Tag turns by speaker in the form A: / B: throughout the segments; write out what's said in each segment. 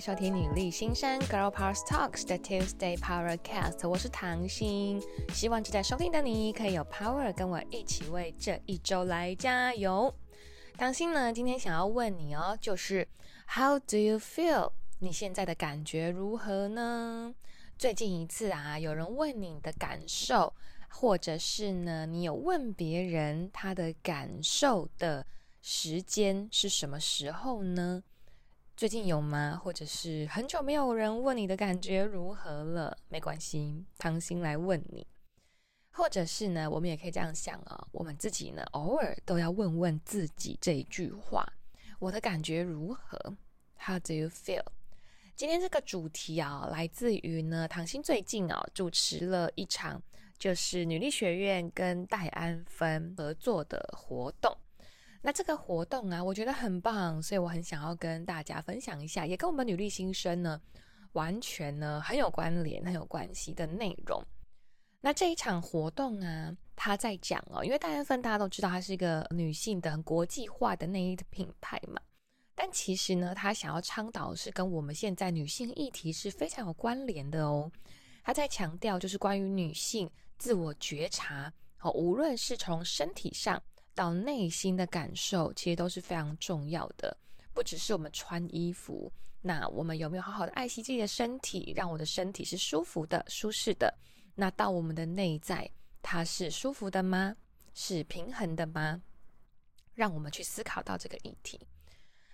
A: 收听女力新生 Girl Power Talks 的 Tuesday Power Cast，我是唐心，希望正在收听的你可以有 power 跟我一起为这一周来加油。唐心呢，今天想要问你哦，就是 How do you feel？你现在的感觉如何呢？最近一次啊，有人问你的感受，或者是呢，你有问别人他的感受的时间是什么时候呢？最近有吗？或者是很久没有人问你的感觉如何了？没关系，唐心来问你。或者是呢，我们也可以这样想啊、我们自己呢，偶尔都要问问自己这一句话：我的感觉如何？How do you feel？今天这个主题啊，来自于呢，唐心最近啊，主持了一场就是女力学院跟戴安芬合作的活动。那这个活动啊，我觉得很棒，所以我很想要跟大家分享一下，也跟我们女力新生呢，完全呢很有关联、很有关系的内容。那这一场活动啊，他在讲哦，因为大安芬大家都知道，它是一个女性的很国际化的内衣的品牌嘛，但其实呢，他想要倡导是跟我们现在女性议题是非常有关联的哦。他在强调就是关于女性自我觉察，哦，无论是从身体上。到内心的感受，其实都是非常重要的。不只是我们穿衣服，那我们有没有好好的爱惜自己的身体，让我的身体是舒服的、舒适的？那到我们的内在，它是舒服的吗？是平衡的吗？让我们去思考到这个议题。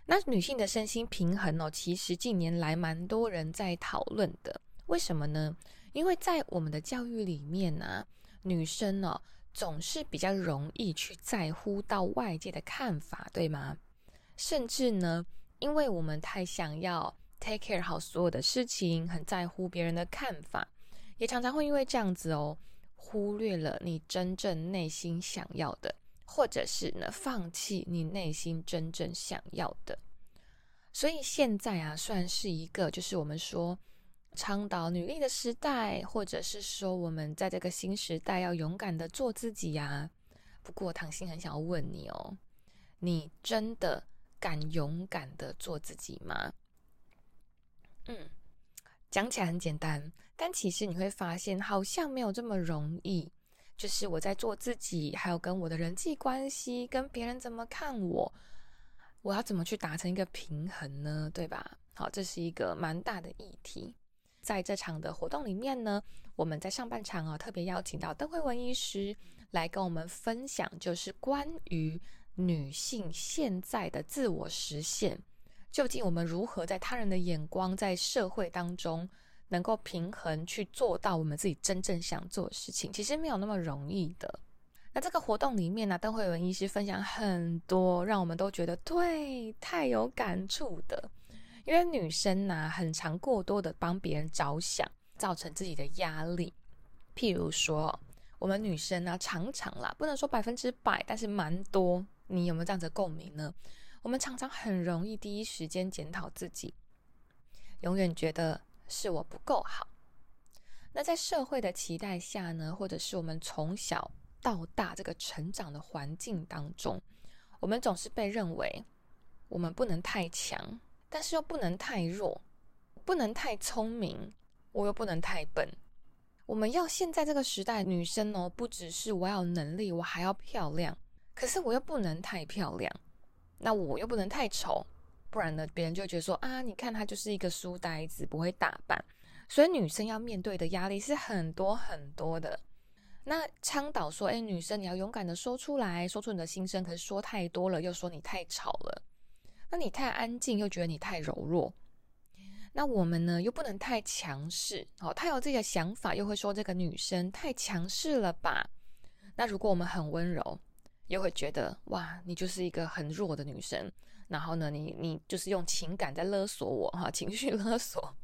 A: 那女性的身心平衡哦，其实近年来蛮多人在讨论的。为什么呢？因为在我们的教育里面呢、女生哦。总是比较容易去在乎到外界的看法，对吗？甚至呢，因为我们太想要 take care 好所有的事情，很在乎别人的看法，也常常会因为这样子哦，忽略了你真正内心想要的，或者是呢，放弃你内心真正想要的。所以现在啊，算是一个，就是我们说。倡导女力的时代，或者是说我们在这个新时代要勇敢的做自己呀、不过唐心很想要问你哦，你真的敢勇敢的做自己吗？嗯，讲起来很简单，但其实你会发现好像没有这么容易。就是我在做自己，还有跟我的人际关系，跟别人怎么看我，我要怎么去达成一个平衡呢？对吧？好，这是一个蛮大的议题。在这场的活动里面呢，我们在上半场啊，特别邀请到邓慧文医师来跟我们分享，就是关于女性现在的自我实现，究竟我们如何在他人的眼光，在社会当中能够平衡去做到我们自己真正想做的事情，其实没有那么容易的。那这个活动里面呢，邓慧文医师分享很多，让我们都觉得对，太有感触的。因为女生呢、很常过多的帮别人着想，造成自己的压力。譬如说，我们女生呢、常常啦，不能说百分之百，但是蛮多。你有没有这样子的共鸣呢？我们常常很容易第一时间检讨自己，永远觉得是我不够好。那在社会的期待下呢，或者是我们从小到大这个成长的环境当中，我们总是被认为我们不能太强。但是又不能太弱，不能太聪明，我又不能太笨。我们要现在这个时代，女生哦，不只是我要有能力，我还要漂亮。可是我又不能太漂亮，那我又不能太丑，不然呢，别人就觉得说啊，你看她就是一个书呆子，不会打扮。所以女生要面对的压力是很多很多的。那倡导说，哎，女生你要勇敢的说出来，说出你的心声。可是说太多了，又说你太吵了。那你太安静，又觉得你太柔弱。那我们呢，又不能太强势哦。太有自己的想法，又会说这个女生太强势了吧？那如果我们很温柔，又会觉得哇，你就是一个很弱的女生。然后呢，你你就是用情感在勒索我哈，情绪勒索，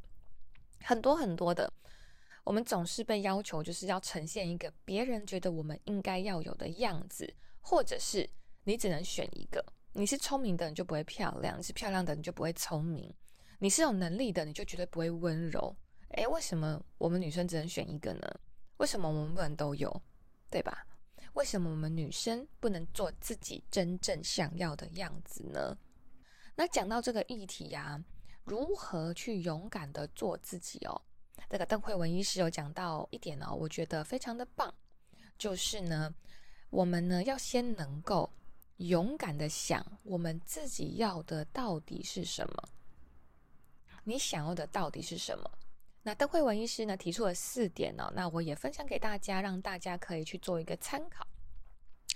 A: 很多很多的。我们总是被要求，就是要呈现一个别人觉得我们应该要有的样子，或者是你只能选一个。你是聪明的，你就不会漂亮；你是漂亮的，你就不会聪明；你是有能力的，你就绝对不会温柔。诶，为什么我们女生只能选一个呢？为什么我们不能都有？对吧？为什么我们女生不能做自己真正想要的样子呢？那讲到这个议题呀、如何去勇敢的做自己哦。这个邓惠文医师有讲到一点哦，我觉得非常的棒，就是呢，我们呢要先能够勇敢的想，我们自己要的到底是什么？你想要的到底是什么？那邓惠文医师呢提出了四点哦，那我也分享给大家，让大家可以去做一个参考。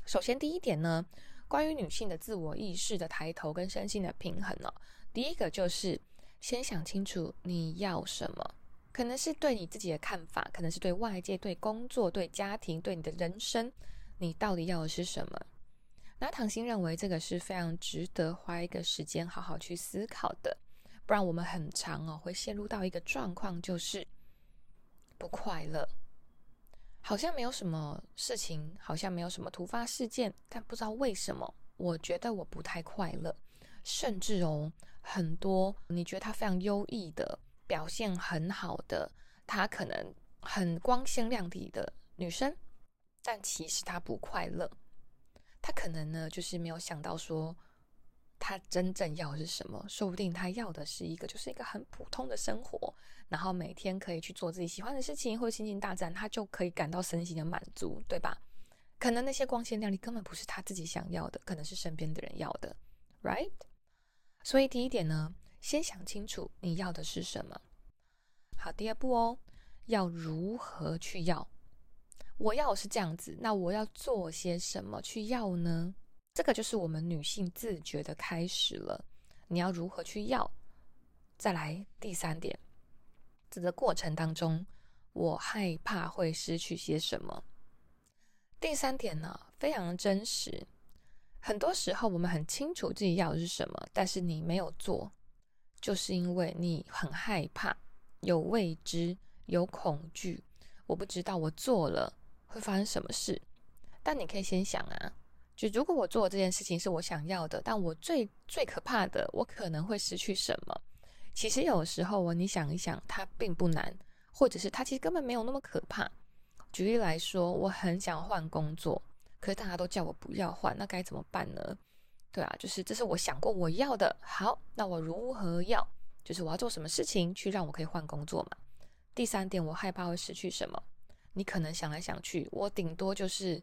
A: 首先，第一点呢，关于女性的自我意识的抬头跟身心的平衡哦，第一个就是。先想清楚你要什么，可能是对你自己的看法，可能是对外界、对工作、对家庭、对你的人生，你到底要的是什么？那唐心认为这个是非常值得花一个时间好好去思考的，不然我们很常哦会陷入到一个状况，就是不快乐，好像没有什么事情，好像没有什么突发事件，但不知道为什么，我觉得我不太快乐，甚至哦。很多你觉得他非常优异的表现很好的，他可能很光鲜亮丽的女生，但其实她不快乐。他可能呢，就是没有想到说，他真正要的是什么？说不定他要的是一个，就是一个很普通的生活，然后每天可以去做自己喜欢的事情，或者亲近大战，他，就可以感到身心的满足，对吧？可能那些光鲜亮丽根本不是他自己想要的，可能是身边的人要的，right？所以第一点呢，先想清楚你要的是什么。好，第二步哦，要如何去要？我要是这样子，那我要做些什么去要呢？这个就是我们女性自觉的开始了。你要如何去要？再来第三点，这个过程当中，我害怕会失去些什么？第三点呢，非常真实。很多时候，我们很清楚自己要的是什么，但是你没有做，就是因为你很害怕，有未知，有恐惧。我不知道我做了会发生什么事，但你可以先想啊，就如果我做这件事情是我想要的，但我最最可怕的，我可能会失去什么？其实有时候哦，你想一想，它并不难，或者是它其实根本没有那么可怕。举例来说，我很想换工作。可是大家都叫我不要换，那该怎么办呢？对啊，就是这是我想过我要的。好，那我如何要？就是我要做什么事情去让我可以换工作嘛？第三点，我害怕会失去什么？你可能想来想去，我顶多就是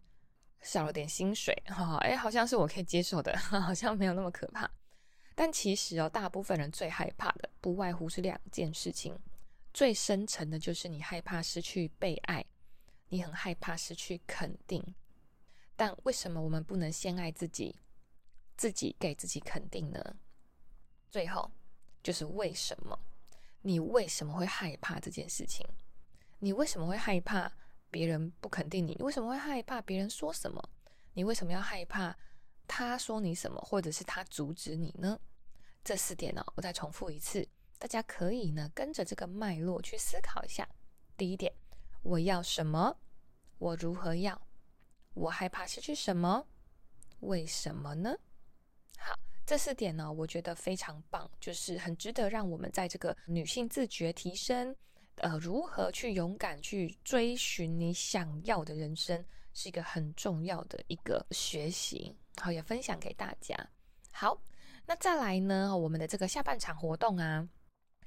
A: 少了点薪水，哈，哎，好像是我可以接受的，好像没有那么可怕。但其实哦，大部分人最害怕的不外乎是两件事情，最深层的就是你害怕失去被爱，你很害怕失去肯定。但为什么我们不能先爱自己，自己给自己肯定呢？最后就是为什么？你为什么会害怕这件事情？你为什么会害怕别人不肯定你？你为什么会害怕别人说什么？你为什么要害怕他说你什么，或者是他阻止你呢？这四点呢，我再重复一次，大家可以呢跟着这个脉络去思考一下。第一点，我要什么？我如何要？我害怕失去什么？为什么呢？好，这四点呢，我觉得非常棒，就是很值得让我们在这个女性自觉提升，呃，如何去勇敢去追寻你想要的人生，是一个很重要的一个学习。好，也分享给大家。好，那再来呢，我们的这个下半场活动啊，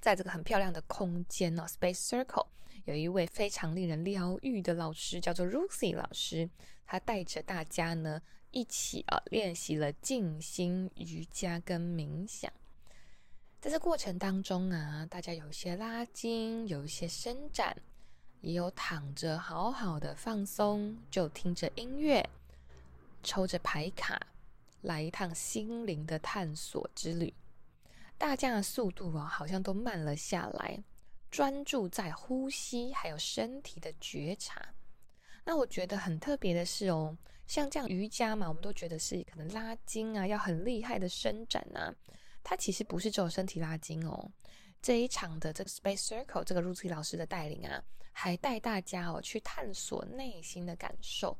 A: 在这个很漂亮的空间呢，Space Circle，有一位非常令人疗愈的老师，叫做 rucy 老师。他带着大家呢一起啊练习了静心瑜伽跟冥想，在这过程当中啊，大家有一些拉筋，有一些伸展，也有躺着好好的放松，就听着音乐，抽着牌卡，来一趟心灵的探索之旅。大家的速度啊，好像都慢了下来，专注在呼吸还有身体的觉察。那我觉得很特别的是哦，像这样瑜伽嘛，我们都觉得是可能拉筋啊，要很厉害的伸展啊。它其实不是只有身体拉筋哦。这一场的这个 Space Circle，这个 Ruthie 老师的带领啊，还带大家哦去探索内心的感受。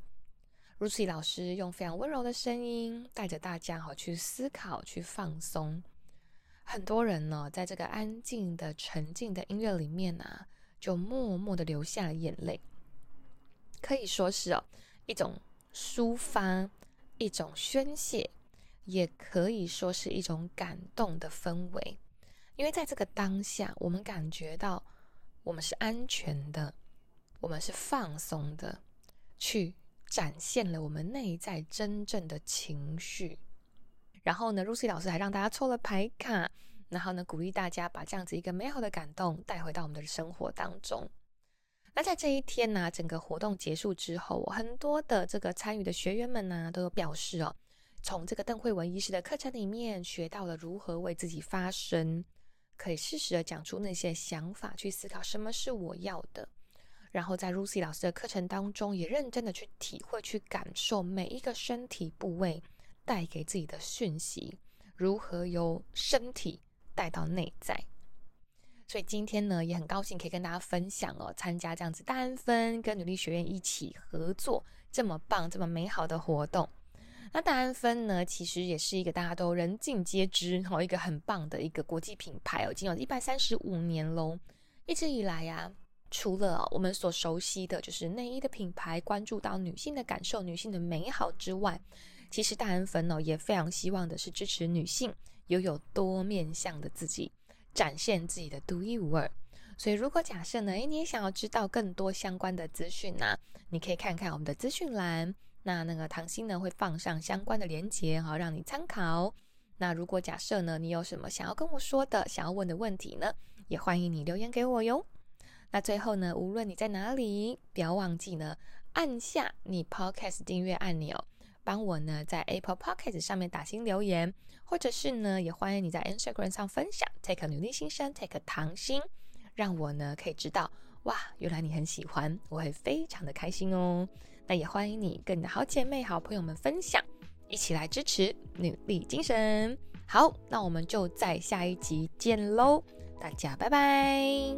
A: Ruthie 老师用非常温柔的声音，带着大家哦去思考、去放松。很多人呢，在这个安静的、沉静的音乐里面啊，就默默的流下了眼泪。可以说是哦，一种抒发，一种宣泄，也可以说是一种感动的氛围。因为在这个当下，我们感觉到我们是安全的，我们是放松的，去展现了我们内在真正的情绪。然后呢，Lucy 老师还让大家抽了牌卡，然后呢，鼓励大家把这样子一个美好的感动带回到我们的生活当中。那在这一天呢、整个活动结束之后，很多的这个参与的学员们呢、都有表示哦，从这个邓惠文医师的课程里面学到了如何为自己发声。可以适时的讲出那些想法，去思考什么是我要的。然后在 Lucy 老师的课程当中，也认真的去体会、去感受每一个身体部位带给自己的讯息，如何由身体带到内在。所以今天呢，也很高兴可以跟大家分享哦，参加这样子单分跟努力学院一起合作这么棒、这么美好的活动。那大安芬呢，其实也是一个大家都人尽皆知哦，一个很棒的一个国际品牌哦，已经有一百三十五年喽。一直以来呀，除了我们所熟悉的就是内衣的品牌，关注到女性的感受、女性的美好之外，其实大安芬呢也非常希望的是支持女性拥有多面向的自己，展现自己的独一无二。所以，如果假设呢，诶，你也想要知道更多相关的资讯呢，你可以看看我们的资讯栏。那那个唐心呢会放上相关的连接，好让你参考。那如果假设呢，你有什么想要跟我说的、想要问的问题呢，也欢迎你留言给我哟。那最后呢，无论你在哪里，不要忘记呢按下你 Podcast 订阅按钮，帮我呢在 Apple Podcast 上面打星留言，或者是呢也欢迎你在 Instagram 上分享 Take 女力心声 Take 唐心，让我呢可以知道哇，原来你很喜欢，我会非常的开心哦。那也欢迎你跟你的好姐妹、好朋友们分享，一起来支持努力精神。好，那我们就在下一集见喽，大家拜拜。